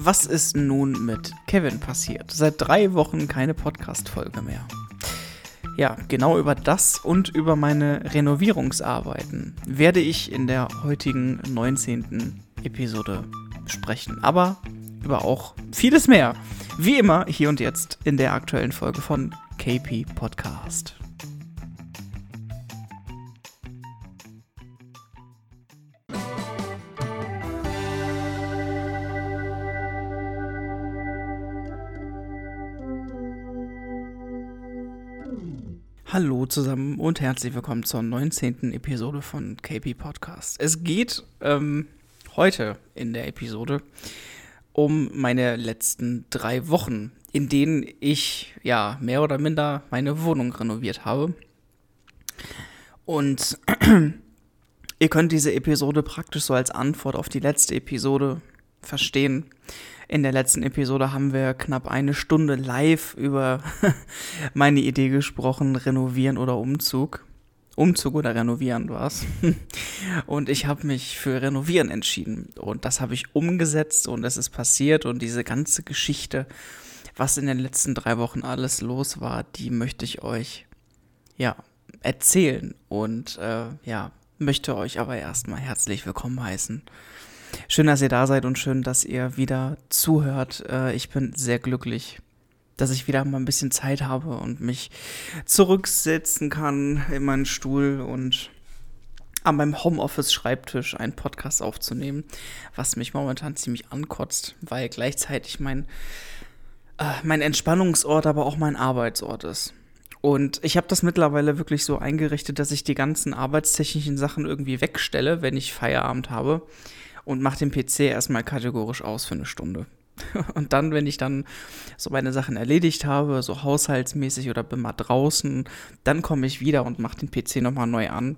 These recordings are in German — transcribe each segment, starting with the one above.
Was ist nun mit Kevin passiert? Seit drei Wochen keine Podcast-Folge mehr. Ja, genau über das und über meine Renovierungsarbeiten werde ich in der heutigen 19. Episode sprechen. Aber über auch vieles mehr. Wie immer hier und jetzt in der aktuellen Folge von KP Podcast. Hallo zusammen und herzlich willkommen zur 19. Episode von KP Podcast. Es geht ähm, heute in der Episode um meine letzten drei Wochen, in denen ich ja mehr oder minder meine Wohnung renoviert habe. Und ihr könnt diese Episode praktisch so als Antwort auf die letzte Episode verstehen. In der letzten Episode haben wir knapp eine Stunde live über meine Idee gesprochen, renovieren oder Umzug. Umzug oder renovieren war es. Und ich habe mich für renovieren entschieden. Und das habe ich umgesetzt und es ist passiert. Und diese ganze Geschichte, was in den letzten drei Wochen alles los war, die möchte ich euch ja erzählen. Und äh, ja, möchte euch aber erstmal herzlich willkommen heißen Schön, dass ihr da seid und schön, dass ihr wieder zuhört. Äh, ich bin sehr glücklich, dass ich wieder mal ein bisschen Zeit habe und mich zurücksetzen kann in meinen Stuhl und an meinem Homeoffice-Schreibtisch einen Podcast aufzunehmen, was mich momentan ziemlich ankotzt, weil gleichzeitig mein, äh, mein Entspannungsort, aber auch mein Arbeitsort ist. Und ich habe das mittlerweile wirklich so eingerichtet, dass ich die ganzen arbeitstechnischen Sachen irgendwie wegstelle, wenn ich Feierabend habe und mache den PC erstmal kategorisch aus für eine Stunde. Und dann, wenn ich dann so meine Sachen erledigt habe, so haushaltsmäßig oder bin mal draußen, dann komme ich wieder und mache den PC nochmal neu an.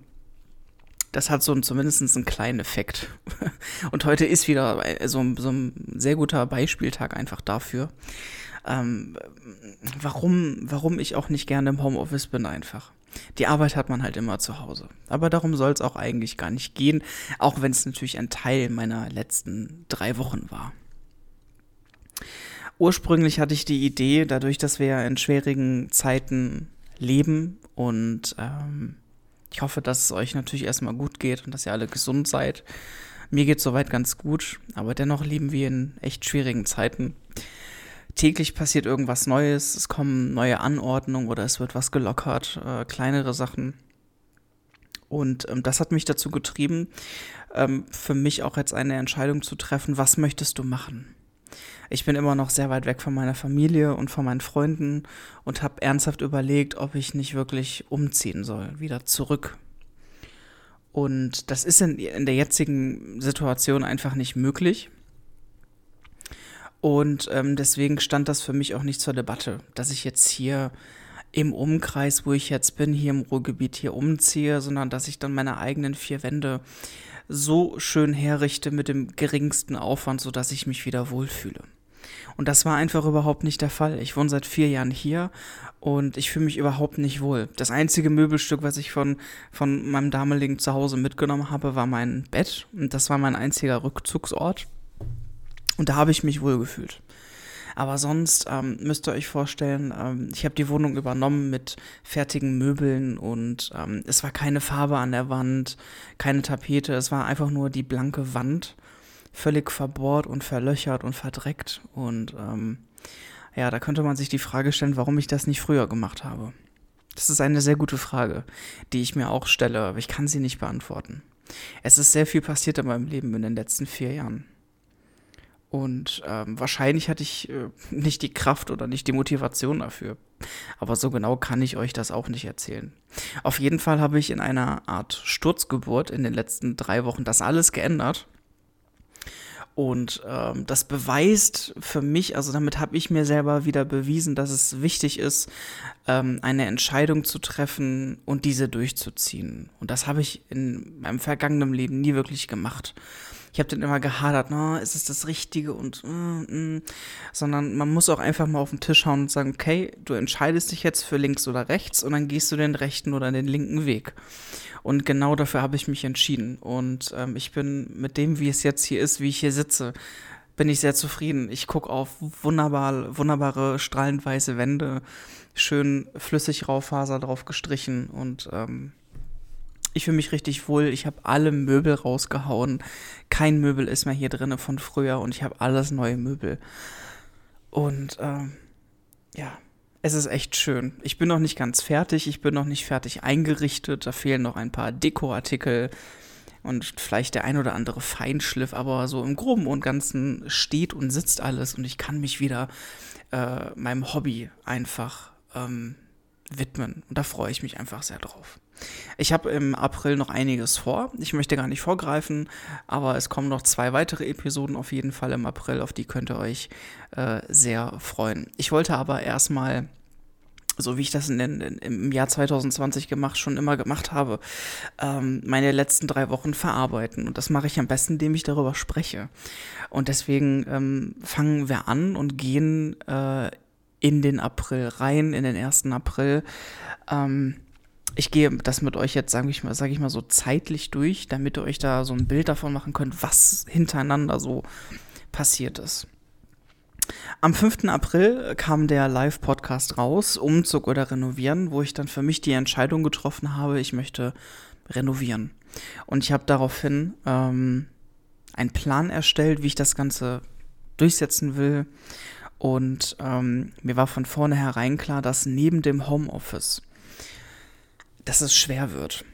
Das hat so zumindest einen kleinen Effekt. Und heute ist wieder so, so ein sehr guter Beispieltag einfach dafür, ähm, warum, warum ich auch nicht gerne im Homeoffice bin einfach. Die Arbeit hat man halt immer zu Hause. Aber darum soll es auch eigentlich gar nicht gehen, auch wenn es natürlich ein Teil meiner letzten drei Wochen war. Ursprünglich hatte ich die Idee, dadurch, dass wir ja in schwierigen Zeiten leben und ähm, ich hoffe, dass es euch natürlich erstmal gut geht und dass ihr alle gesund seid. Mir geht es soweit ganz gut, aber dennoch leben wir in echt schwierigen Zeiten täglich passiert irgendwas Neues, es kommen neue Anordnungen oder es wird was gelockert, äh, kleinere Sachen. Und ähm, das hat mich dazu getrieben, ähm, für mich auch jetzt eine Entscheidung zu treffen, was möchtest du machen? Ich bin immer noch sehr weit weg von meiner Familie und von meinen Freunden und habe ernsthaft überlegt, ob ich nicht wirklich umziehen soll, wieder zurück. Und das ist in, in der jetzigen Situation einfach nicht möglich. Und ähm, deswegen stand das für mich auch nicht zur Debatte, dass ich jetzt hier im Umkreis, wo ich jetzt bin, hier im Ruhrgebiet hier umziehe, sondern dass ich dann meine eigenen vier Wände so schön herrichte mit dem geringsten Aufwand, sodass ich mich wieder wohlfühle. Und das war einfach überhaupt nicht der Fall. Ich wohne seit vier Jahren hier und ich fühle mich überhaupt nicht wohl. Das einzige Möbelstück, was ich von, von meinem damaligen Zuhause mitgenommen habe, war mein Bett. Und das war mein einziger Rückzugsort. Und da habe ich mich wohl gefühlt. Aber sonst ähm, müsst ihr euch vorstellen, ähm, ich habe die Wohnung übernommen mit fertigen Möbeln und ähm, es war keine Farbe an der Wand, keine Tapete, es war einfach nur die blanke Wand, völlig verbohrt und verlöchert und verdreckt. Und ähm, ja, da könnte man sich die Frage stellen, warum ich das nicht früher gemacht habe. Das ist eine sehr gute Frage, die ich mir auch stelle, aber ich kann sie nicht beantworten. Es ist sehr viel passiert in meinem Leben in den letzten vier Jahren. Und ähm, wahrscheinlich hatte ich äh, nicht die Kraft oder nicht die Motivation dafür. Aber so genau kann ich euch das auch nicht erzählen. Auf jeden Fall habe ich in einer Art Sturzgeburt in den letzten drei Wochen das alles geändert. Und ähm, das beweist für mich, also damit habe ich mir selber wieder bewiesen, dass es wichtig ist, ähm, eine Entscheidung zu treffen und diese durchzuziehen. Und das habe ich in meinem vergangenen Leben nie wirklich gemacht. Ich habe dann immer gehadert, no, ist es das Richtige und, mm, mm. sondern man muss auch einfach mal auf den Tisch hauen und sagen, okay, du entscheidest dich jetzt für links oder rechts und dann gehst du den rechten oder den linken Weg. Und genau dafür habe ich mich entschieden. Und ähm, ich bin mit dem, wie es jetzt hier ist, wie ich hier sitze, bin ich sehr zufrieden. Ich gucke auf wunderbar, wunderbare, strahlend weiße Wände, schön flüssig Raufaser drauf gestrichen und ähm, ich fühle mich richtig wohl. Ich habe alle Möbel rausgehauen. Kein Möbel ist mehr hier drin von früher und ich habe alles neue Möbel. Und ähm, ja, es ist echt schön. Ich bin noch nicht ganz fertig. Ich bin noch nicht fertig eingerichtet. Da fehlen noch ein paar Dekoartikel und vielleicht der ein oder andere Feinschliff, aber so im Groben und Ganzen steht und sitzt alles und ich kann mich wieder äh, meinem Hobby einfach ähm, widmen. Und da freue ich mich einfach sehr drauf. Ich habe im April noch einiges vor. Ich möchte gar nicht vorgreifen, aber es kommen noch zwei weitere Episoden auf jeden Fall im April, auf die könnt ihr euch äh, sehr freuen. Ich wollte aber erstmal so wie ich das in in, im Jahr 2020 gemacht, schon immer gemacht habe, ähm, meine letzten drei Wochen verarbeiten. Und das mache ich am besten, indem ich darüber spreche. Und deswegen ähm, fangen wir an und gehen äh, in den April rein, in den ersten April. Ähm, ich gehe das mit euch jetzt, sage ich mal, sage ich mal so zeitlich durch, damit ihr euch da so ein Bild davon machen könnt, was hintereinander so passiert ist. Am 5. April kam der Live-Podcast raus, Umzug oder Renovieren, wo ich dann für mich die Entscheidung getroffen habe, ich möchte renovieren. Und ich habe daraufhin ähm, einen Plan erstellt, wie ich das Ganze durchsetzen will. Und ähm, mir war von vornherein klar, dass neben dem Homeoffice, dass es schwer wird.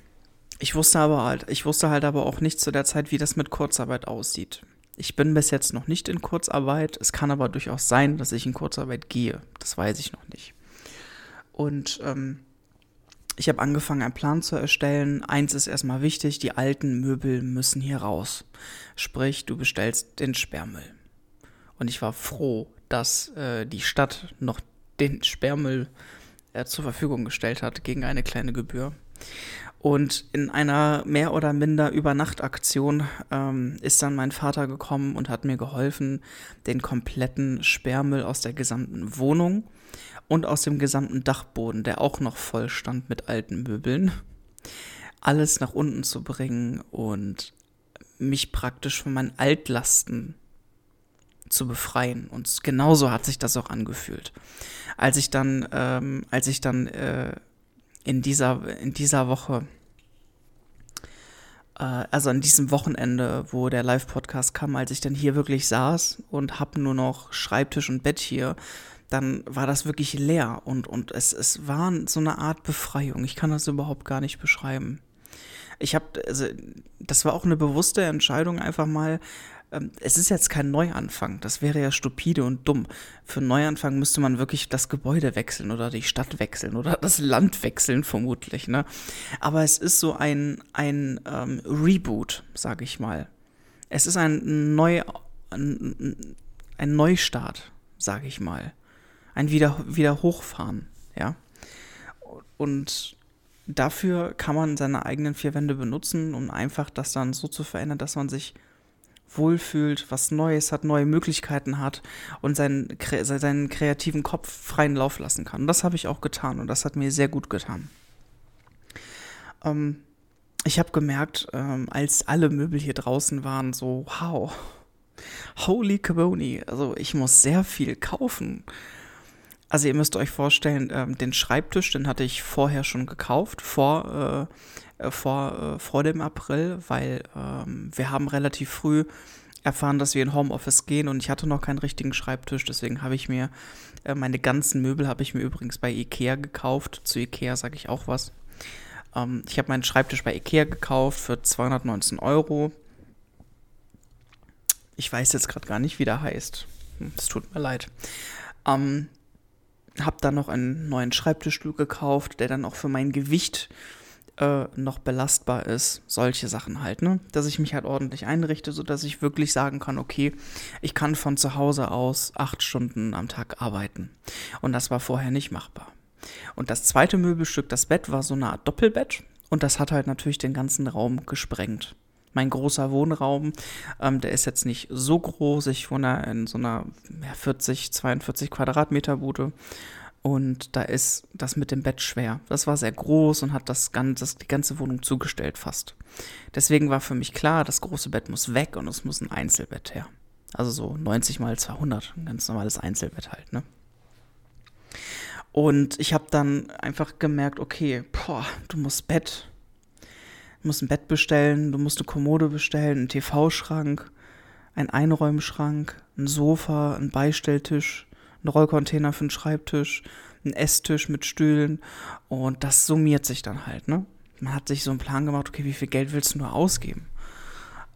Ich wusste aber halt, ich wusste halt aber auch nicht zu der Zeit, wie das mit Kurzarbeit aussieht. Ich bin bis jetzt noch nicht in Kurzarbeit. Es kann aber durchaus sein, dass ich in Kurzarbeit gehe. Das weiß ich noch nicht. Und ähm, ich habe angefangen, einen Plan zu erstellen. Eins ist erstmal wichtig, die alten Möbel müssen hier raus. Sprich, du bestellst den Sperrmüll. Und ich war froh, dass äh, die Stadt noch den Sperrmüll äh, zur Verfügung gestellt hat gegen eine kleine Gebühr. Und in einer mehr oder minder Übernachtaktion ähm, ist dann mein Vater gekommen und hat mir geholfen, den kompletten Sperrmüll aus der gesamten Wohnung und aus dem gesamten Dachboden, der auch noch voll stand mit alten Möbeln, alles nach unten zu bringen und mich praktisch von meinen Altlasten zu befreien. Und genauso hat sich das auch angefühlt. Als ich dann, ähm, als ich dann äh, in dieser, in dieser Woche äh, also an diesem Wochenende, wo der Live-Podcast kam, als ich dann hier wirklich saß und hab nur noch Schreibtisch und Bett hier, dann war das wirklich leer und, und es, es war so eine Art Befreiung. Ich kann das überhaupt gar nicht beschreiben. Ich habe, also, das war auch eine bewusste Entscheidung, einfach mal es ist jetzt kein Neuanfang. Das wäre ja stupide und dumm. Für einen Neuanfang müsste man wirklich das Gebäude wechseln oder die Stadt wechseln oder das Land wechseln, vermutlich. Ne? Aber es ist so ein, ein ähm, Reboot, sage ich mal. Es ist ein, Neu, ein, ein Neustart, sage ich mal. Ein Wieder, Wiederhochfahren, ja. Und dafür kann man seine eigenen vier Wände benutzen, um einfach das dann so zu verändern, dass man sich wohlfühlt, was Neues hat, neue Möglichkeiten hat und seinen, seinen kreativen Kopf freien Lauf lassen kann. Und das habe ich auch getan und das hat mir sehr gut getan. Ähm, ich habe gemerkt, ähm, als alle Möbel hier draußen waren, so, wow, holy caboni, also ich muss sehr viel kaufen. Also ihr müsst euch vorstellen, ähm, den Schreibtisch, den hatte ich vorher schon gekauft, vor, äh, äh, vor, äh, vor dem April, weil ähm, wir haben relativ früh erfahren, dass wir in Homeoffice gehen und ich hatte noch keinen richtigen Schreibtisch, deswegen habe ich mir äh, meine ganzen Möbel habe ich mir übrigens bei Ikea gekauft. Zu Ikea sage ich auch was. Ähm, ich habe meinen Schreibtisch bei Ikea gekauft für 219 Euro. Ich weiß jetzt gerade gar nicht, wie der heißt. Hm, es tut mir leid. Ähm, habe dann noch einen neuen Schreibtischstuhl gekauft, der dann auch für mein Gewicht äh, noch belastbar ist. Solche Sachen halt, ne? Dass ich mich halt ordentlich einrichte, sodass ich wirklich sagen kann, okay, ich kann von zu Hause aus acht Stunden am Tag arbeiten. Und das war vorher nicht machbar. Und das zweite Möbelstück, das Bett, war so eine Art Doppelbett. Und das hat halt natürlich den ganzen Raum gesprengt mein großer Wohnraum, ähm, der ist jetzt nicht so groß. Ich wohne in so einer ja, 40, 42 Quadratmeter Bude. Und da ist das mit dem Bett schwer. Das war sehr groß und hat das ganze, die ganze Wohnung zugestellt fast. Deswegen war für mich klar, das große Bett muss weg und es muss ein Einzelbett her. Also so 90 mal 200, ein ganz normales Einzelbett halt, ne? Und ich habe dann einfach gemerkt, okay, boah, du musst Bett, du musst ein Bett bestellen, du musst eine Kommode bestellen, einen TV-Schrank, einen Einräumschrank, ein Sofa, einen Beistelltisch, einen Rollcontainer für einen Schreibtisch, einen Esstisch mit Stühlen und das summiert sich dann halt, ne? Man hat sich so einen Plan gemacht, okay, wie viel Geld willst du nur ausgeben?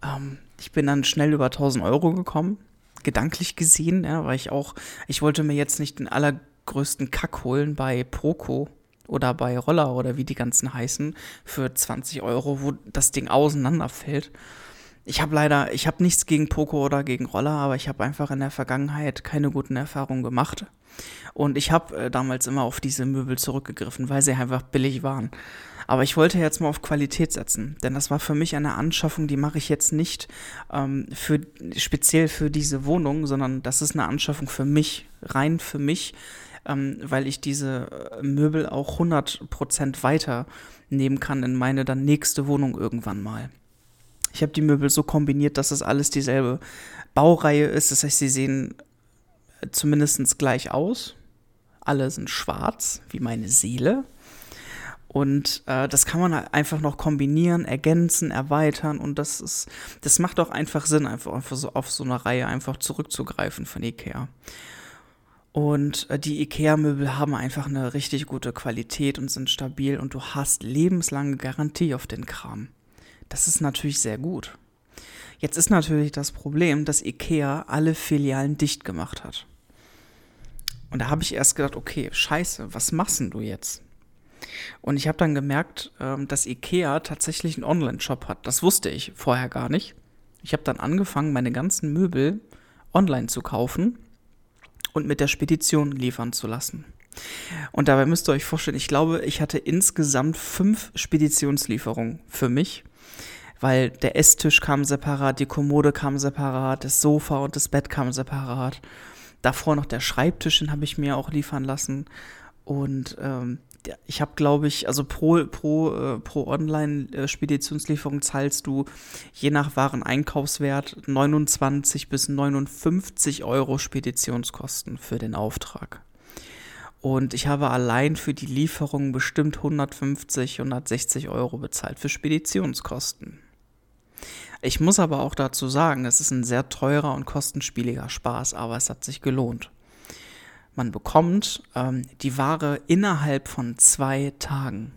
Ähm, ich bin dann schnell über 1000 Euro gekommen, gedanklich gesehen, ja, weil ich auch, ich wollte mir jetzt nicht den allergrößten Kack holen bei Proco oder bei Roller oder wie die ganzen heißen für 20 Euro, wo das Ding auseinanderfällt. Ich habe leider, ich habe nichts gegen Poco oder gegen Roller, aber ich habe einfach in der Vergangenheit keine guten Erfahrungen gemacht. Und ich habe äh, damals immer auf diese Möbel zurückgegriffen, weil sie einfach billig waren. Aber ich wollte jetzt mal auf Qualität setzen, denn das war für mich eine Anschaffung, die mache ich jetzt nicht ähm, für, speziell für diese Wohnung, sondern das ist eine Anschaffung für mich, rein für mich, ähm, weil ich diese äh, Möbel auch 100% weiternehmen kann in meine dann nächste Wohnung irgendwann mal. Ich habe die Möbel so kombiniert, dass es alles dieselbe Baureihe ist. Das heißt, sie sehen zumindest gleich aus. Alle sind schwarz, wie meine Seele. Und äh, das kann man halt einfach noch kombinieren, ergänzen, erweitern und das ist, das macht auch einfach Sinn, einfach, einfach so auf so eine Reihe einfach zurückzugreifen von Ikea. Und äh, die IKEA-Möbel haben einfach eine richtig gute Qualität und sind stabil und du hast lebenslange Garantie auf den Kram. Das ist natürlich sehr gut. Jetzt ist natürlich das Problem, dass IKEA alle Filialen dicht gemacht hat. Und da habe ich erst gedacht, okay, scheiße, was machst denn du jetzt? Und ich habe dann gemerkt, ähm, dass IKEA tatsächlich einen Online-Shop hat. Das wusste ich vorher gar nicht. Ich habe dann angefangen, meine ganzen Möbel online zu kaufen und mit der Spedition liefern zu lassen. Und dabei müsst ihr euch vorstellen, ich glaube, ich hatte insgesamt fünf Speditionslieferungen für mich weil der Esstisch kam separat, die Kommode kam separat, das Sofa und das Bett kamen separat. Davor noch der Schreibtisch, den habe ich mir auch liefern lassen. Und ähm, ich habe, glaube ich, also pro, pro, äh, pro Online-Speditionslieferung zahlst du je nach Wareneinkaufswert 29 bis 59 Euro Speditionskosten für den Auftrag. Und ich habe allein für die Lieferung bestimmt 150, 160 Euro bezahlt für Speditionskosten. Ich muss aber auch dazu sagen, es ist ein sehr teurer und kostenspieliger Spaß, aber es hat sich gelohnt. Man bekommt ähm, die Ware innerhalb von zwei Tagen.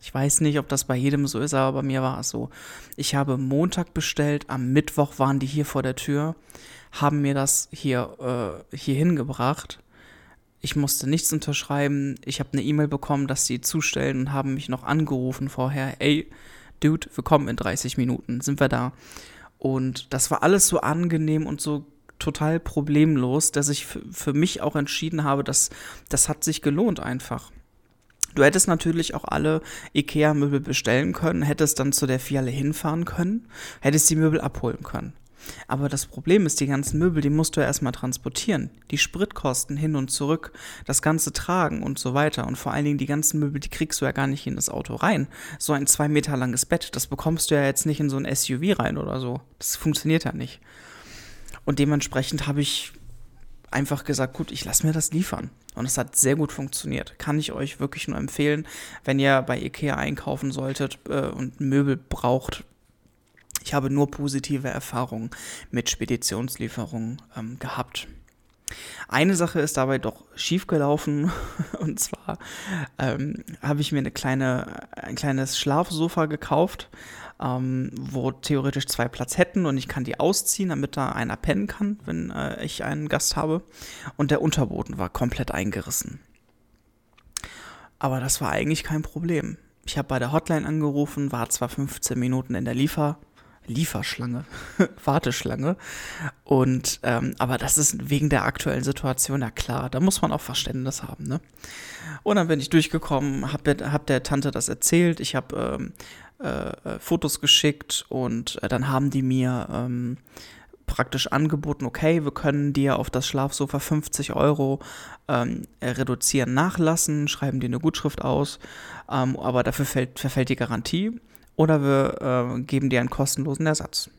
Ich weiß nicht, ob das bei jedem so ist, aber bei mir war es so. Ich habe Montag bestellt, am Mittwoch waren die hier vor der Tür, haben mir das hier, äh, hier hingebracht. Ich musste nichts unterschreiben. Ich habe eine E-Mail bekommen, dass sie zustellen und haben mich noch angerufen vorher. Ey, Dude, wir kommen in 30 Minuten, sind wir da. Und das war alles so angenehm und so total problemlos, dass ich für mich auch entschieden habe, dass das hat sich gelohnt einfach. Du hättest natürlich auch alle IKEA-Möbel bestellen können, hättest dann zu der Fiale hinfahren können, hättest die Möbel abholen können. Aber das Problem ist, die ganzen Möbel, die musst du ja erstmal transportieren. Die Spritkosten hin und zurück, das ganze Tragen und so weiter. Und vor allen Dingen die ganzen Möbel, die kriegst du ja gar nicht in das Auto rein. So ein zwei Meter langes Bett, das bekommst du ja jetzt nicht in so ein SUV rein oder so. Das funktioniert ja nicht. Und dementsprechend habe ich einfach gesagt, gut, ich lasse mir das liefern. Und es hat sehr gut funktioniert. Kann ich euch wirklich nur empfehlen, wenn ihr bei Ikea einkaufen solltet äh, und Möbel braucht, ich habe nur positive Erfahrungen mit Speditionslieferungen ähm, gehabt. Eine Sache ist dabei doch schiefgelaufen und zwar ähm, habe ich mir eine kleine, ein kleines Schlafsofa gekauft, ähm, wo theoretisch zwei Platz hätten und ich kann die ausziehen, damit da einer pennen kann, wenn äh, ich einen Gast habe. Und der Unterboden war komplett eingerissen. Aber das war eigentlich kein Problem. Ich habe bei der Hotline angerufen, war zwar 15 Minuten in der Liefer Lieferschlange, Warteschlange. Und ähm, aber das ist wegen der aktuellen Situation ja klar. Da muss man auch Verständnis haben. Ne? Und dann bin ich durchgekommen, hab der, hab der Tante das erzählt. Ich habe ähm, äh, Fotos geschickt und äh, dann haben die mir ähm, praktisch angeboten, okay, wir können dir auf das Schlafsofa 50 Euro ähm, reduzieren, nachlassen, schreiben dir eine Gutschrift aus, ähm, aber dafür fällt, verfällt die Garantie oder wir äh, geben dir einen kostenlosen Ersatz.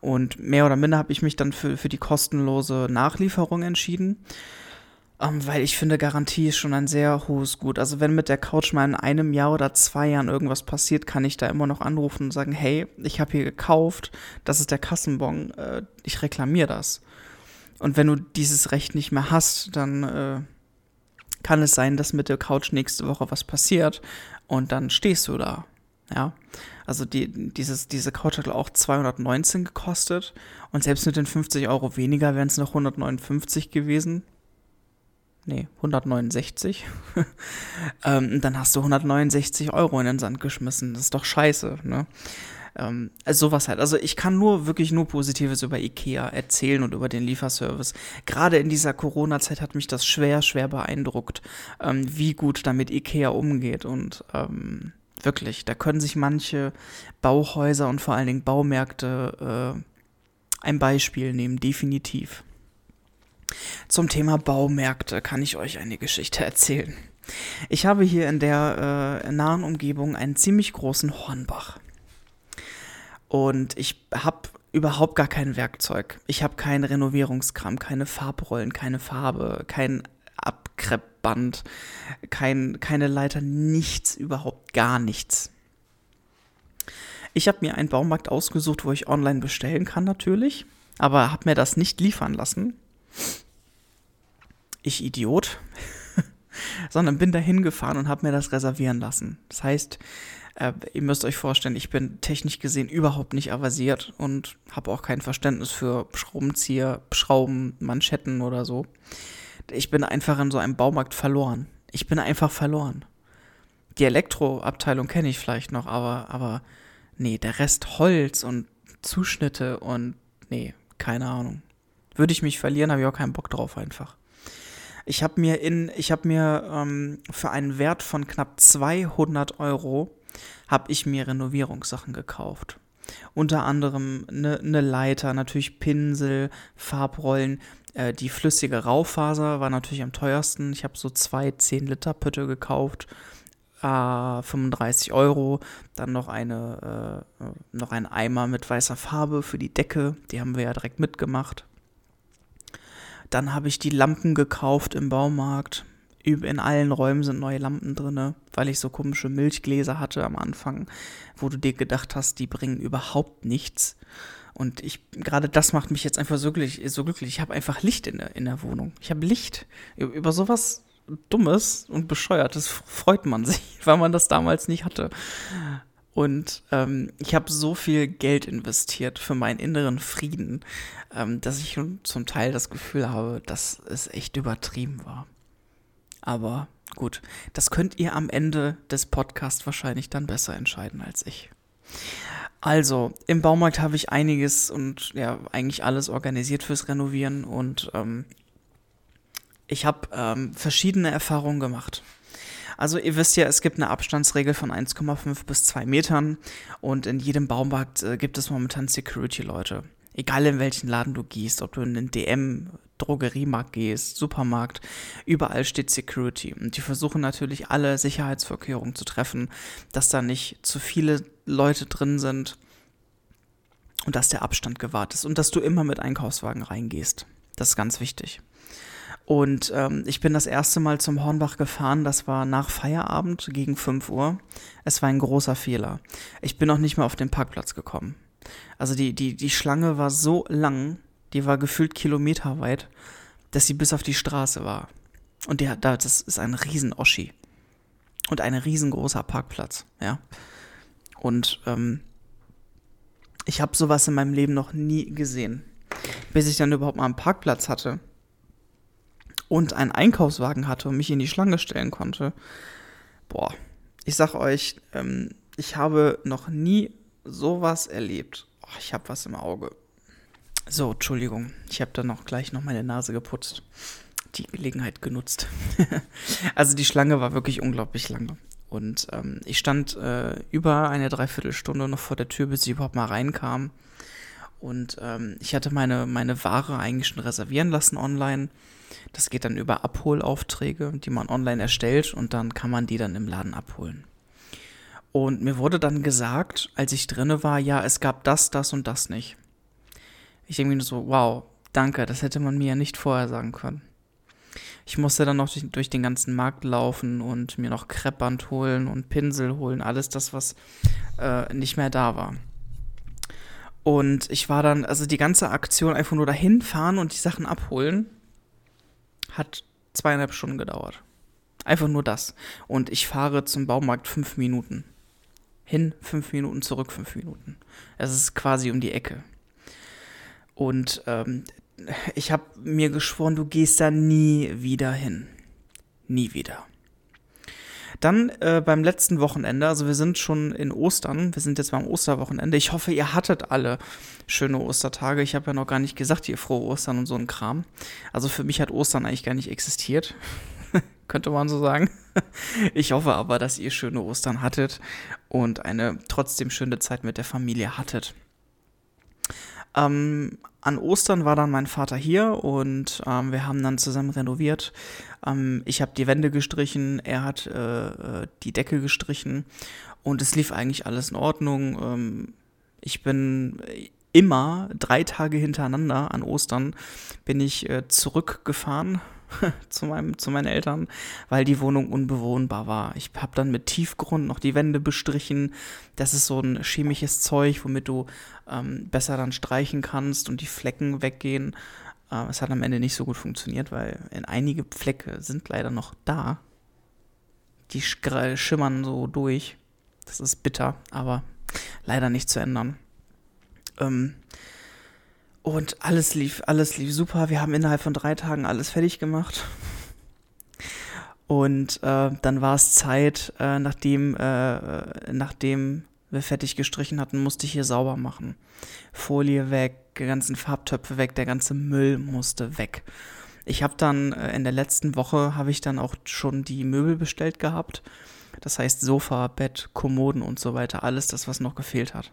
Und mehr oder minder habe ich mich dann für, für die kostenlose Nachlieferung entschieden. Ähm, weil ich finde, Garantie ist schon ein sehr hohes Gut. Also wenn mit der Couch mal in einem Jahr oder zwei Jahren irgendwas passiert, kann ich da immer noch anrufen und sagen, hey, ich habe hier gekauft, das ist der Kassenbon, äh, ich reklamiere das. Und wenn du dieses Recht nicht mehr hast, dann äh, kann es sein, dass mit der Couch nächste Woche was passiert und dann stehst du da. Ja, also die, dieses, diese Couch hat auch 219 gekostet und selbst mit den 50 Euro weniger wären es noch 159 gewesen nee, 169. ähm, dann hast du 169 Euro in den Sand geschmissen. Das ist doch scheiße, ne? Ähm, also sowas halt. Also ich kann nur wirklich nur Positives über Ikea erzählen und über den Lieferservice. Gerade in dieser Corona-Zeit hat mich das schwer, schwer beeindruckt, ähm, wie gut damit Ikea umgeht und ähm, wirklich, da können sich manche Bauhäuser und vor allen Dingen Baumärkte äh, ein Beispiel nehmen, definitiv. Zum Thema Baumärkte kann ich euch eine Geschichte erzählen. Ich habe hier in der äh, nahen Umgebung einen ziemlich großen Hornbach. Und ich habe überhaupt gar kein Werkzeug. Ich habe keinen Renovierungskram, keine Farbrollen, keine Farbe, kein Abkreppband, kein, keine Leiter, nichts, überhaupt gar nichts. Ich habe mir einen Baumarkt ausgesucht, wo ich online bestellen kann natürlich, aber habe mir das nicht liefern lassen, ich Idiot, sondern bin da hingefahren und habe mir das reservieren lassen. Das heißt, äh, ihr müsst euch vorstellen, ich bin technisch gesehen überhaupt nicht avasiert und habe auch kein Verständnis für Schraubenzieher, Schrauben, Manschetten oder so. Ich bin einfach in so einem Baumarkt verloren. Ich bin einfach verloren. Die Elektroabteilung kenne ich vielleicht noch, aber, aber nee, der Rest Holz und Zuschnitte und nee, keine Ahnung. Würde ich mich verlieren, habe ich auch keinen Bock drauf einfach. Ich habe mir in, ich habe mir ähm, für einen Wert von knapp 200 Euro habe ich mir Renovierungssachen gekauft. Unter anderem eine ne Leiter, natürlich Pinsel, Farbrollen. Äh, die flüssige Raufaser war natürlich am teuersten. Ich habe so zwei 10 Liter Pütte gekauft. Äh, 35 Euro. Dann noch eine, äh, noch ein Eimer mit weißer Farbe für die Decke. Die haben wir ja direkt mitgemacht. Dann habe ich die Lampen gekauft im Baumarkt. In allen Räumen sind neue Lampen drin, weil ich so komische Milchgläser hatte am Anfang, wo du dir gedacht hast, die bringen überhaupt nichts. Und ich, gerade das macht mich jetzt einfach so glücklich. So glücklich. Ich habe einfach Licht in der, in der Wohnung. Ich habe Licht. Über sowas Dummes und Bescheuertes freut man sich, weil man das damals nicht hatte. Und ähm, ich habe so viel Geld investiert für meinen inneren Frieden, ähm, dass ich zum Teil das Gefühl habe, dass es echt übertrieben war. Aber gut, das könnt ihr am Ende des Podcasts wahrscheinlich dann besser entscheiden als ich. Also, im Baumarkt habe ich einiges und ja, eigentlich alles organisiert fürs Renovieren und ähm, ich habe ähm, verschiedene Erfahrungen gemacht. Also ihr wisst ja, es gibt eine Abstandsregel von 1,5 bis 2 Metern und in jedem Baumarkt äh, gibt es momentan Security-Leute. Egal in welchen Laden du gehst, ob du in den DM, Drogeriemarkt gehst, Supermarkt, überall steht Security. Und die versuchen natürlich alle Sicherheitsvorkehrungen zu treffen, dass da nicht zu viele Leute drin sind und dass der Abstand gewahrt ist und dass du immer mit Einkaufswagen reingehst. Das ist ganz wichtig. Und ähm, ich bin das erste Mal zum Hornbach gefahren, das war nach Feierabend gegen 5 Uhr. Es war ein großer Fehler. Ich bin noch nicht mehr auf den Parkplatz gekommen. Also die, die, die Schlange war so lang, die war gefühlt kilometerweit, dass sie bis auf die Straße war. Und der, das ist ein Riesen-Oschi. Und ein riesengroßer Parkplatz, ja. Und ähm, ich habe sowas in meinem Leben noch nie gesehen. Bis ich dann überhaupt mal einen Parkplatz hatte und einen Einkaufswagen hatte und mich in die Schlange stellen konnte, boah, ich sag euch, ähm, ich habe noch nie sowas erlebt. Oh, ich habe was im Auge. So, Entschuldigung, ich habe dann noch gleich noch meine Nase geputzt. Die Gelegenheit genutzt. also die Schlange war wirklich unglaublich lange. Und ähm, ich stand äh, über eine Dreiviertelstunde noch vor der Tür, bis ich überhaupt mal reinkam. Und ähm, ich hatte meine, meine Ware eigentlich schon reservieren lassen online. Das geht dann über Abholaufträge, die man online erstellt und dann kann man die dann im Laden abholen. Und mir wurde dann gesagt, als ich drinne war, ja, es gab das, das und das nicht. Ich denke mir so, wow, danke, das hätte man mir ja nicht vorher sagen können. Ich musste dann noch durch, durch den ganzen Markt laufen und mir noch Kreppband holen und Pinsel holen, alles das, was äh, nicht mehr da war. Und ich war dann, also die ganze Aktion einfach nur dahin fahren und die Sachen abholen, hat zweieinhalb Stunden gedauert. Einfach nur das. Und ich fahre zum Baumarkt fünf Minuten. Hin fünf Minuten, zurück fünf Minuten. Es ist quasi um die Ecke. Und ähm, ich habe mir geschworen, du gehst da nie wieder hin. Nie wieder. Dann äh, beim letzten Wochenende, also wir sind schon in Ostern, wir sind jetzt beim Osterwochenende. Ich hoffe, ihr hattet alle schöne Ostertage. Ich habe ja noch gar nicht gesagt, ihr frohe Ostern und so ein Kram. Also für mich hat Ostern eigentlich gar nicht existiert. Könnte man so sagen. Ich hoffe aber, dass ihr schöne Ostern hattet und eine trotzdem schöne Zeit mit der Familie hattet. Ähm, an Ostern war dann mein Vater hier und ähm, wir haben dann zusammen renoviert. Ähm, ich habe die Wände gestrichen, er hat äh, äh, die Decke gestrichen und es lief eigentlich alles in Ordnung. Ähm, ich bin immer drei Tage hintereinander an Ostern bin ich äh, zurückgefahren zu, meinem, zu meinen Eltern, weil die Wohnung unbewohnbar war. Ich habe dann mit Tiefgrund noch die Wände bestrichen. Das ist so ein chemisches Zeug, womit du ähm, besser dann streichen kannst und die Flecken weggehen. Äh, es hat am Ende nicht so gut funktioniert, weil in einige Flecke sind leider noch da. Die schimmern so durch. Das ist bitter, aber leider nicht zu ändern. Ähm, und alles lief, alles lief super. Wir haben innerhalb von drei Tagen alles fertig gemacht. Und äh, dann war es Zeit, äh, nachdem, äh, nachdem wir fertig gestrichen hatten, musste ich hier sauber machen. Folie weg, die ganzen Farbtöpfe weg, der ganze Müll musste weg. Ich habe dann äh, in der letzten Woche habe ich dann auch schon die Möbel bestellt gehabt. Das heißt Sofa, Bett, Kommoden und so weiter, alles das, was noch gefehlt hat.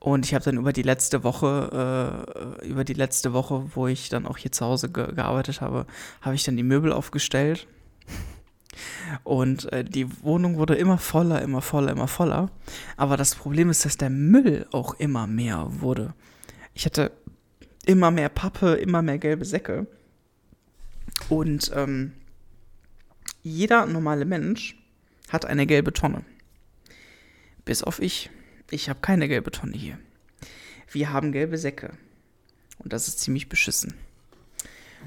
Und ich habe dann über die letzte Woche, äh, über die letzte Woche, wo ich dann auch hier zu Hause ge gearbeitet habe, habe ich dann die Möbel aufgestellt. Und äh, die Wohnung wurde immer voller, immer voller, immer voller. Aber das Problem ist, dass der Müll auch immer mehr wurde. Ich hatte immer mehr Pappe, immer mehr gelbe Säcke. Und ähm, jeder normale Mensch hat eine gelbe Tonne. Bis auf ich. Ich habe keine gelbe Tonne hier. Wir haben gelbe Säcke. Und das ist ziemlich beschissen.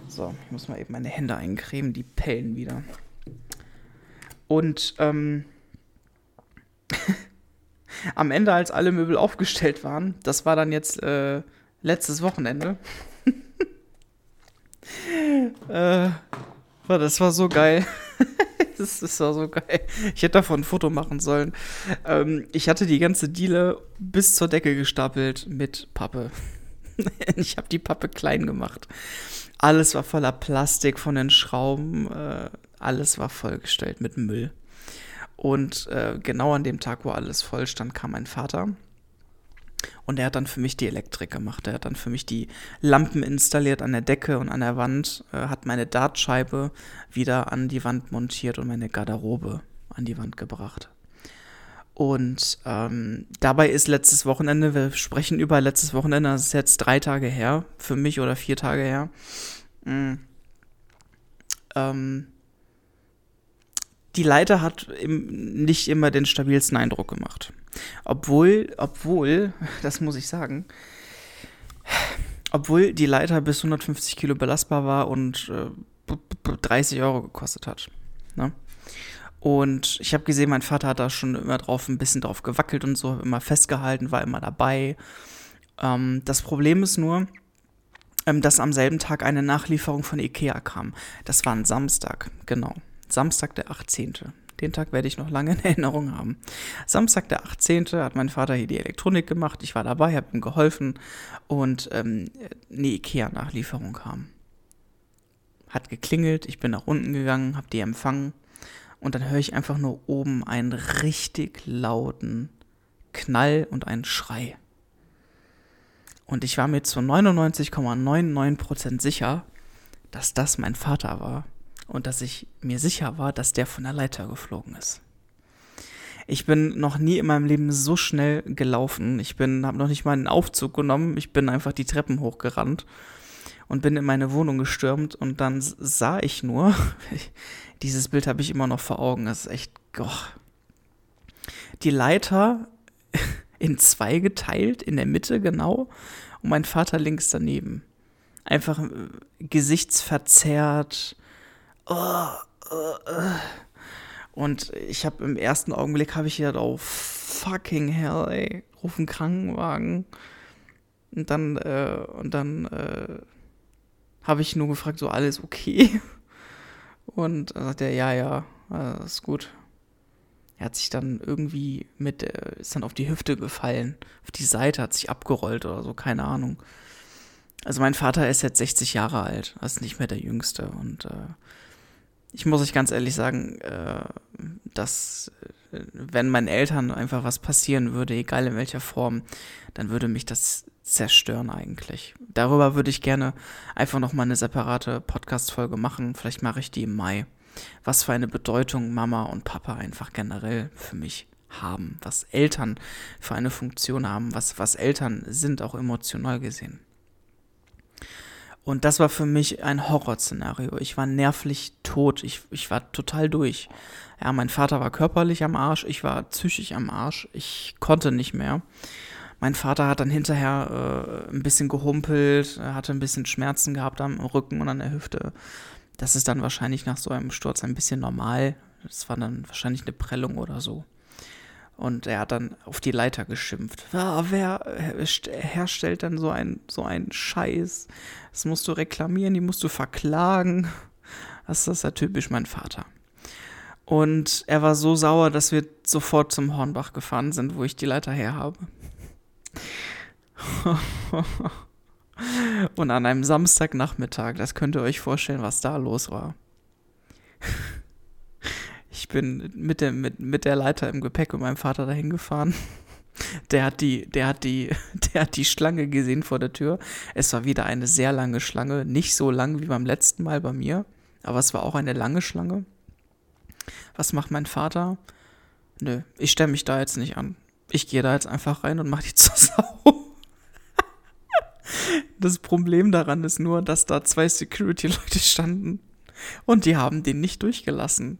So, ich muss mal eben meine Hände eincremen, die pellen wieder. Und ähm, am Ende, als alle Möbel aufgestellt waren, das war dann jetzt äh, letztes Wochenende. äh, das war so geil. das, war so geil. Ich hätte davon ein Foto machen sollen. Ähm, ich hatte die ganze Diele bis zur Decke gestapelt mit Pappe. ich habe die Pappe klein gemacht. Alles war voller Plastik von den Schrauben. Äh, alles war vollgestellt mit Müll. Und äh, genau an dem Tag, wo alles voll stand, kam mein Vater und er hat dann für mich die Elektrik gemacht. Er hat dann für mich die Lampen installiert an der Decke und an der Wand, äh, hat meine Dartscheibe wieder an die Wand montiert und meine Garderobe an die Wand gebracht. Und ähm, dabei ist letztes Wochenende, wir sprechen über letztes Wochenende, das ist jetzt drei Tage her, für mich oder vier Tage her. Mhm. Ähm, die Leiter hat im, nicht immer den stabilsten Eindruck gemacht. Obwohl, obwohl, das muss ich sagen, obwohl die Leiter bis 150 Kilo belastbar war und äh, 30 Euro gekostet hat. Ne? Und ich habe gesehen, mein Vater hat da schon immer drauf ein bisschen drauf gewackelt und so, immer festgehalten, war immer dabei. Ähm, das Problem ist nur, ähm, dass am selben Tag eine Nachlieferung von Ikea kam. Das war ein Samstag, genau. Samstag, der 18. Den Tag werde ich noch lange in Erinnerung haben. Samstag, der 18. hat mein Vater hier die Elektronik gemacht. Ich war dabei, habe ihm geholfen und ähm, eine Ikea-Nachlieferung kam. Hat geklingelt, ich bin nach unten gegangen, habe die empfangen und dann höre ich einfach nur oben einen richtig lauten Knall und einen Schrei. Und ich war mir zu 99,99% sicher, dass das mein Vater war und dass ich mir sicher war, dass der von der Leiter geflogen ist. Ich bin noch nie in meinem Leben so schnell gelaufen. Ich bin, habe noch nicht mal einen Aufzug genommen. Ich bin einfach die Treppen hochgerannt und bin in meine Wohnung gestürmt und dann sah ich nur, dieses Bild habe ich immer noch vor Augen. Das ist echt, oh. die Leiter in zwei geteilt, in der Mitte genau und mein Vater links daneben. Einfach äh, gesichtsverzerrt. Und ich habe im ersten Augenblick habe ich gedacht, oh fucking hell, ey, ruf einen Krankenwagen. Und dann, äh, und dann äh, habe ich nur gefragt, so alles okay. Und dann sagt er, ja, ja, äh, ist gut. Er hat sich dann irgendwie mit, äh, ist dann auf die Hüfte gefallen, auf die Seite, hat sich abgerollt oder so, keine Ahnung. Also mein Vater ist jetzt 60 Jahre alt, ist nicht mehr der Jüngste und äh, ich muss euch ganz ehrlich sagen, äh, dass äh, wenn meinen Eltern einfach was passieren würde, egal in welcher Form, dann würde mich das zerstören eigentlich. Darüber würde ich gerne einfach nochmal eine separate Podcast-Folge machen. Vielleicht mache ich die im Mai. Was für eine Bedeutung Mama und Papa einfach generell für mich haben. Was Eltern für eine Funktion haben. Was, was Eltern sind, auch emotional gesehen. Und das war für mich ein Horrorszenario. Ich war nervlich tot. Ich, ich war total durch. Ja, mein Vater war körperlich am Arsch. Ich war psychisch am Arsch. Ich konnte nicht mehr. Mein Vater hat dann hinterher äh, ein bisschen gehumpelt, hatte ein bisschen Schmerzen gehabt am Rücken und an der Hüfte. Das ist dann wahrscheinlich nach so einem Sturz ein bisschen normal. Das war dann wahrscheinlich eine Prellung oder so. Und er hat dann auf die Leiter geschimpft. Ah, wer herstellt dann so ein so einen Scheiß? Das musst du reklamieren, die musst du verklagen. Das ist ja typisch mein Vater. Und er war so sauer, dass wir sofort zum Hornbach gefahren sind, wo ich die Leiter her habe. Und an einem Samstagnachmittag, das könnt ihr euch vorstellen, was da los war. Ich bin mit der, mit, mit der Leiter im Gepäck mit meinem Vater dahin gefahren. Der hat die, der hat die, der hat die Schlange gesehen vor der Tür. Es war wieder eine sehr lange Schlange, nicht so lang wie beim letzten Mal bei mir, aber es war auch eine lange Schlange. Was macht mein Vater? Nö, ich stelle mich da jetzt nicht an. Ich gehe da jetzt einfach rein und mache die zur Sau. Das Problem daran ist nur, dass da zwei Security-Leute standen und die haben den nicht durchgelassen.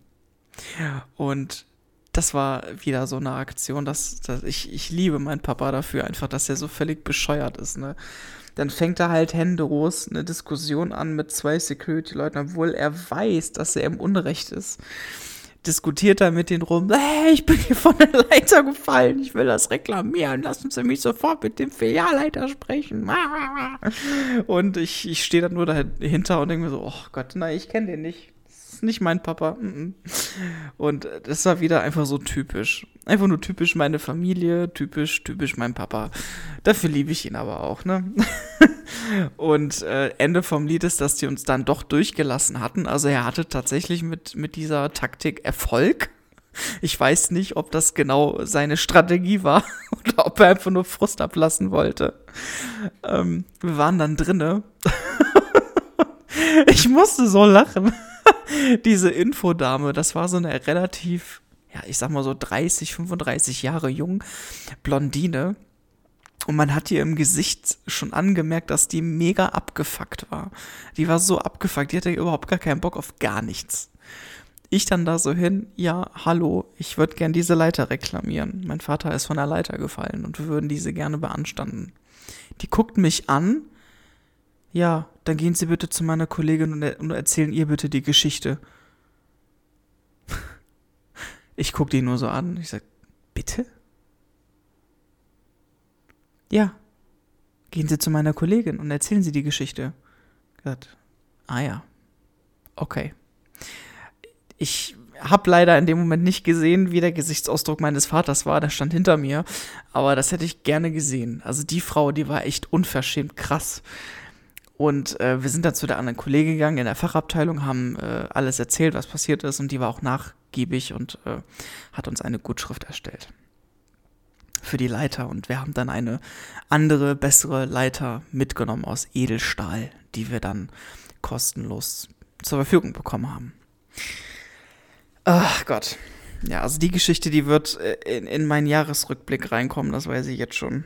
Und das war wieder so eine Aktion, dass, dass ich, ich liebe meinen Papa dafür einfach, dass er so völlig bescheuert ist, ne? Dann fängt er halt händeros eine Diskussion an mit zwei Security-Leuten, obwohl er weiß, dass er im Unrecht ist. Diskutiert er mit denen rum, hey, ich bin hier von der Leiter gefallen, ich will das reklamieren, lassen Sie mich sofort mit dem Filialleiter sprechen. Und ich, ich stehe dann nur dahinter und denke mir so, oh Gott, nein, ich kenne den nicht nicht mein Papa. Und das war wieder einfach so typisch. Einfach nur typisch meine Familie, typisch, typisch mein Papa. Dafür liebe ich ihn aber auch, ne? Und äh, Ende vom Lied ist, dass die uns dann doch durchgelassen hatten. Also er hatte tatsächlich mit, mit dieser Taktik Erfolg. Ich weiß nicht, ob das genau seine Strategie war oder ob er einfach nur Frust ablassen wollte. Ähm, wir waren dann drinne. ich musste so lachen. diese Infodame, das war so eine relativ, ja, ich sag mal so 30, 35 Jahre jung, Blondine. Und man hat ihr im Gesicht schon angemerkt, dass die mega abgefuckt war. Die war so abgefuckt, die hatte überhaupt gar keinen Bock auf gar nichts. Ich dann da so hin, ja, hallo, ich würde gern diese Leiter reklamieren. Mein Vater ist von der Leiter gefallen und wir würden diese gerne beanstanden. Die guckt mich an ja, dann gehen Sie bitte zu meiner Kollegin und, er und erzählen ihr bitte die Geschichte. Ich gucke die nur so an. Ich sag, bitte? Ja. Gehen Sie zu meiner Kollegin und erzählen Sie die Geschichte. Gesagt, ah ja. Okay. Ich habe leider in dem Moment nicht gesehen, wie der Gesichtsausdruck meines Vaters war. Der stand hinter mir. Aber das hätte ich gerne gesehen. Also die Frau, die war echt unverschämt krass. Und äh, wir sind dann zu der anderen Kollegin gegangen in der Fachabteilung, haben äh, alles erzählt, was passiert ist. Und die war auch nachgiebig und äh, hat uns eine Gutschrift erstellt. Für die Leiter. Und wir haben dann eine andere, bessere Leiter mitgenommen aus Edelstahl, die wir dann kostenlos zur Verfügung bekommen haben. Ach Gott. Ja, also die Geschichte, die wird äh, in, in meinen Jahresrückblick reinkommen, das weiß ich jetzt schon.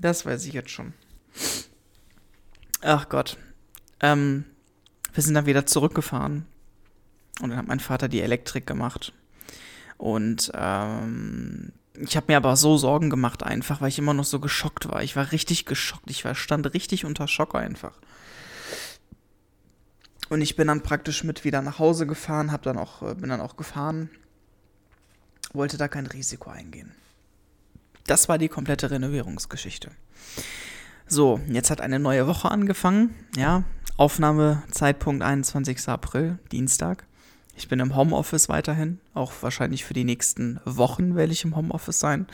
Das weiß ich jetzt schon. Ach Gott. Ähm, wir sind dann wieder zurückgefahren. Und dann hat mein Vater die Elektrik gemacht. Und ähm, ich habe mir aber so Sorgen gemacht einfach, weil ich immer noch so geschockt war. Ich war richtig geschockt. Ich war, stand richtig unter Schock einfach. Und ich bin dann praktisch mit wieder nach Hause gefahren, hab dann auch, äh, bin dann auch gefahren, wollte da kein Risiko eingehen. Das war die komplette Renovierungsgeschichte. So, jetzt hat eine neue Woche angefangen. Ja, Aufnahmezeitpunkt 21. April, Dienstag. Ich bin im Homeoffice weiterhin. Auch wahrscheinlich für die nächsten Wochen werde ich im Homeoffice sein.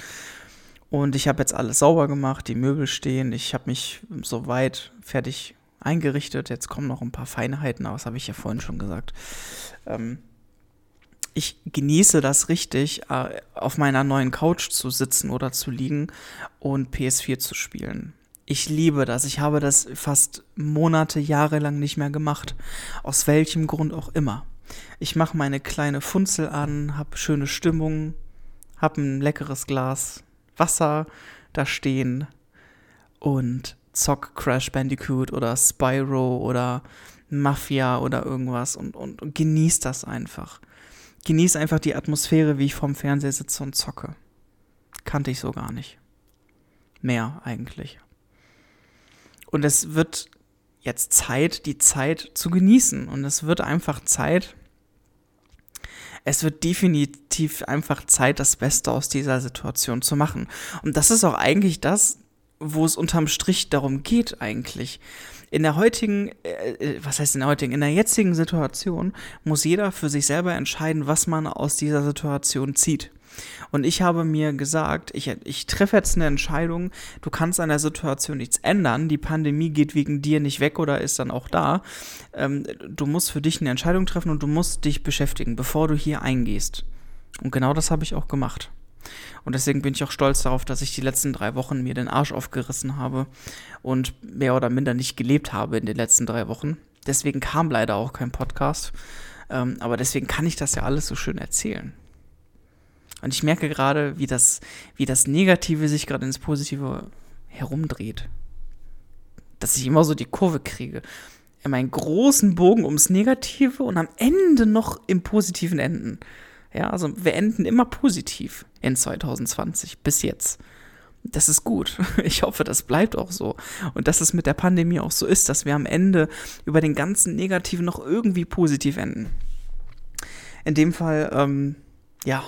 Und ich habe jetzt alles sauber gemacht, die Möbel stehen. Ich habe mich soweit fertig eingerichtet. Jetzt kommen noch ein paar Feinheiten, aber das habe ich ja vorhin schon gesagt. Ähm, ich genieße das richtig, äh, auf meiner neuen Couch zu sitzen oder zu liegen und PS4 zu spielen. Ich liebe das. Ich habe das fast Monate, Jahre lang nicht mehr gemacht. Aus welchem Grund auch immer. Ich mache meine kleine Funzel an, habe schöne Stimmung, habe ein leckeres Glas Wasser da stehen und zock Crash Bandicoot oder Spyro oder Mafia oder irgendwas und, und, und genieß das einfach. Genieß einfach die Atmosphäre, wie ich vorm Fernseher sitze und zocke. Kannte ich so gar nicht. Mehr eigentlich. Und es wird jetzt Zeit, die Zeit zu genießen. Und es wird einfach Zeit, es wird definitiv einfach Zeit, das Beste aus dieser Situation zu machen. Und das ist auch eigentlich das, wo es unterm Strich darum geht eigentlich. In der heutigen, äh, äh, was heißt in der heutigen, in der jetzigen Situation muss jeder für sich selber entscheiden, was man aus dieser Situation zieht. Und ich habe mir gesagt, ich, ich treffe jetzt eine Entscheidung, du kannst an der Situation nichts ändern, die Pandemie geht wegen dir nicht weg oder ist dann auch da. Ähm, du musst für dich eine Entscheidung treffen und du musst dich beschäftigen, bevor du hier eingehst. Und genau das habe ich auch gemacht. Und deswegen bin ich auch stolz darauf, dass ich die letzten drei Wochen mir den Arsch aufgerissen habe und mehr oder minder nicht gelebt habe in den letzten drei Wochen. Deswegen kam leider auch kein Podcast. Ähm, aber deswegen kann ich das ja alles so schön erzählen. Und ich merke gerade, wie das, wie das Negative sich gerade ins Positive herumdreht. Dass ich immer so die Kurve kriege. In meinen großen Bogen ums Negative und am Ende noch im Positiven enden. Ja, also wir enden immer positiv in 2020 bis jetzt. Das ist gut. Ich hoffe, das bleibt auch so. Und dass es mit der Pandemie auch so ist, dass wir am Ende über den ganzen Negativen noch irgendwie positiv enden. In dem Fall, ähm, ja.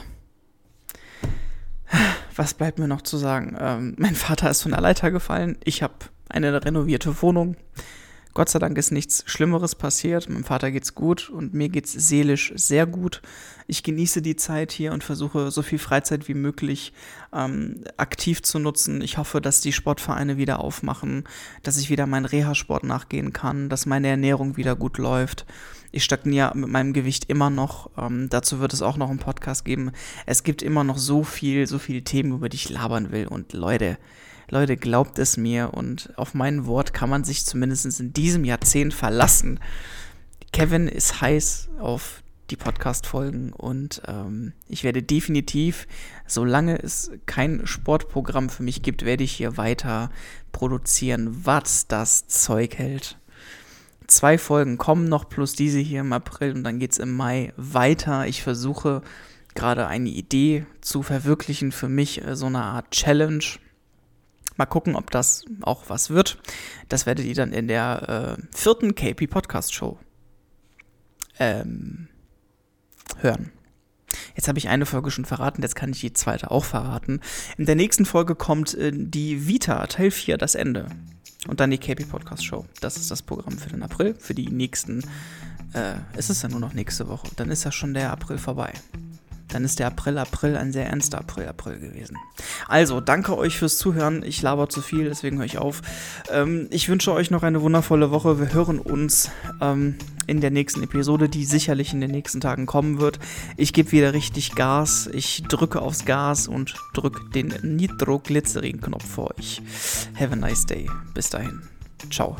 Was bleibt mir noch zu sagen? Ähm, mein Vater ist von der Leiter gefallen. Ich habe eine renovierte Wohnung. Gott sei Dank ist nichts Schlimmeres passiert. Meinem Vater geht's gut und mir geht's seelisch sehr gut. Ich genieße die Zeit hier und versuche so viel Freizeit wie möglich ähm, aktiv zu nutzen. Ich hoffe, dass die Sportvereine wieder aufmachen, dass ich wieder meinen Reha-Sport nachgehen kann, dass meine Ernährung wieder gut läuft. Ich stagniere mit meinem Gewicht immer noch. Ähm, dazu wird es auch noch einen Podcast geben. Es gibt immer noch so viel, so viele Themen, über die ich labern will. Und Leute, Leute, glaubt es mir und auf mein Wort kann man sich zumindest in diesem Jahrzehnt verlassen. Kevin ist heiß auf die Podcast-Folgen und ähm, ich werde definitiv, solange es kein Sportprogramm für mich gibt, werde ich hier weiter produzieren, was das Zeug hält. Zwei Folgen kommen noch, plus diese hier im April und dann geht es im Mai weiter. Ich versuche gerade eine Idee zu verwirklichen für mich, äh, so eine Art Challenge Mal gucken, ob das auch was wird. Das werdet ihr dann in der äh, vierten KP Podcast Show ähm, hören. Jetzt habe ich eine Folge schon verraten, jetzt kann ich die zweite auch verraten. In der nächsten Folge kommt äh, die Vita, Teil 4, das Ende. Und dann die KP Podcast Show. Das ist das Programm für den April. Für die nächsten, äh, ist es ja nur noch nächste Woche. Dann ist ja schon der April vorbei. Dann ist der April, April ein sehr ernster April, April gewesen. Also, danke euch fürs Zuhören. Ich laber zu viel, deswegen höre ich auf. Ähm, ich wünsche euch noch eine wundervolle Woche. Wir hören uns ähm, in der nächsten Episode, die sicherlich in den nächsten Tagen kommen wird. Ich gebe wieder richtig Gas. Ich drücke aufs Gas und drücke den Nitroglycerin-Knopf für euch. Have a nice day. Bis dahin. Ciao.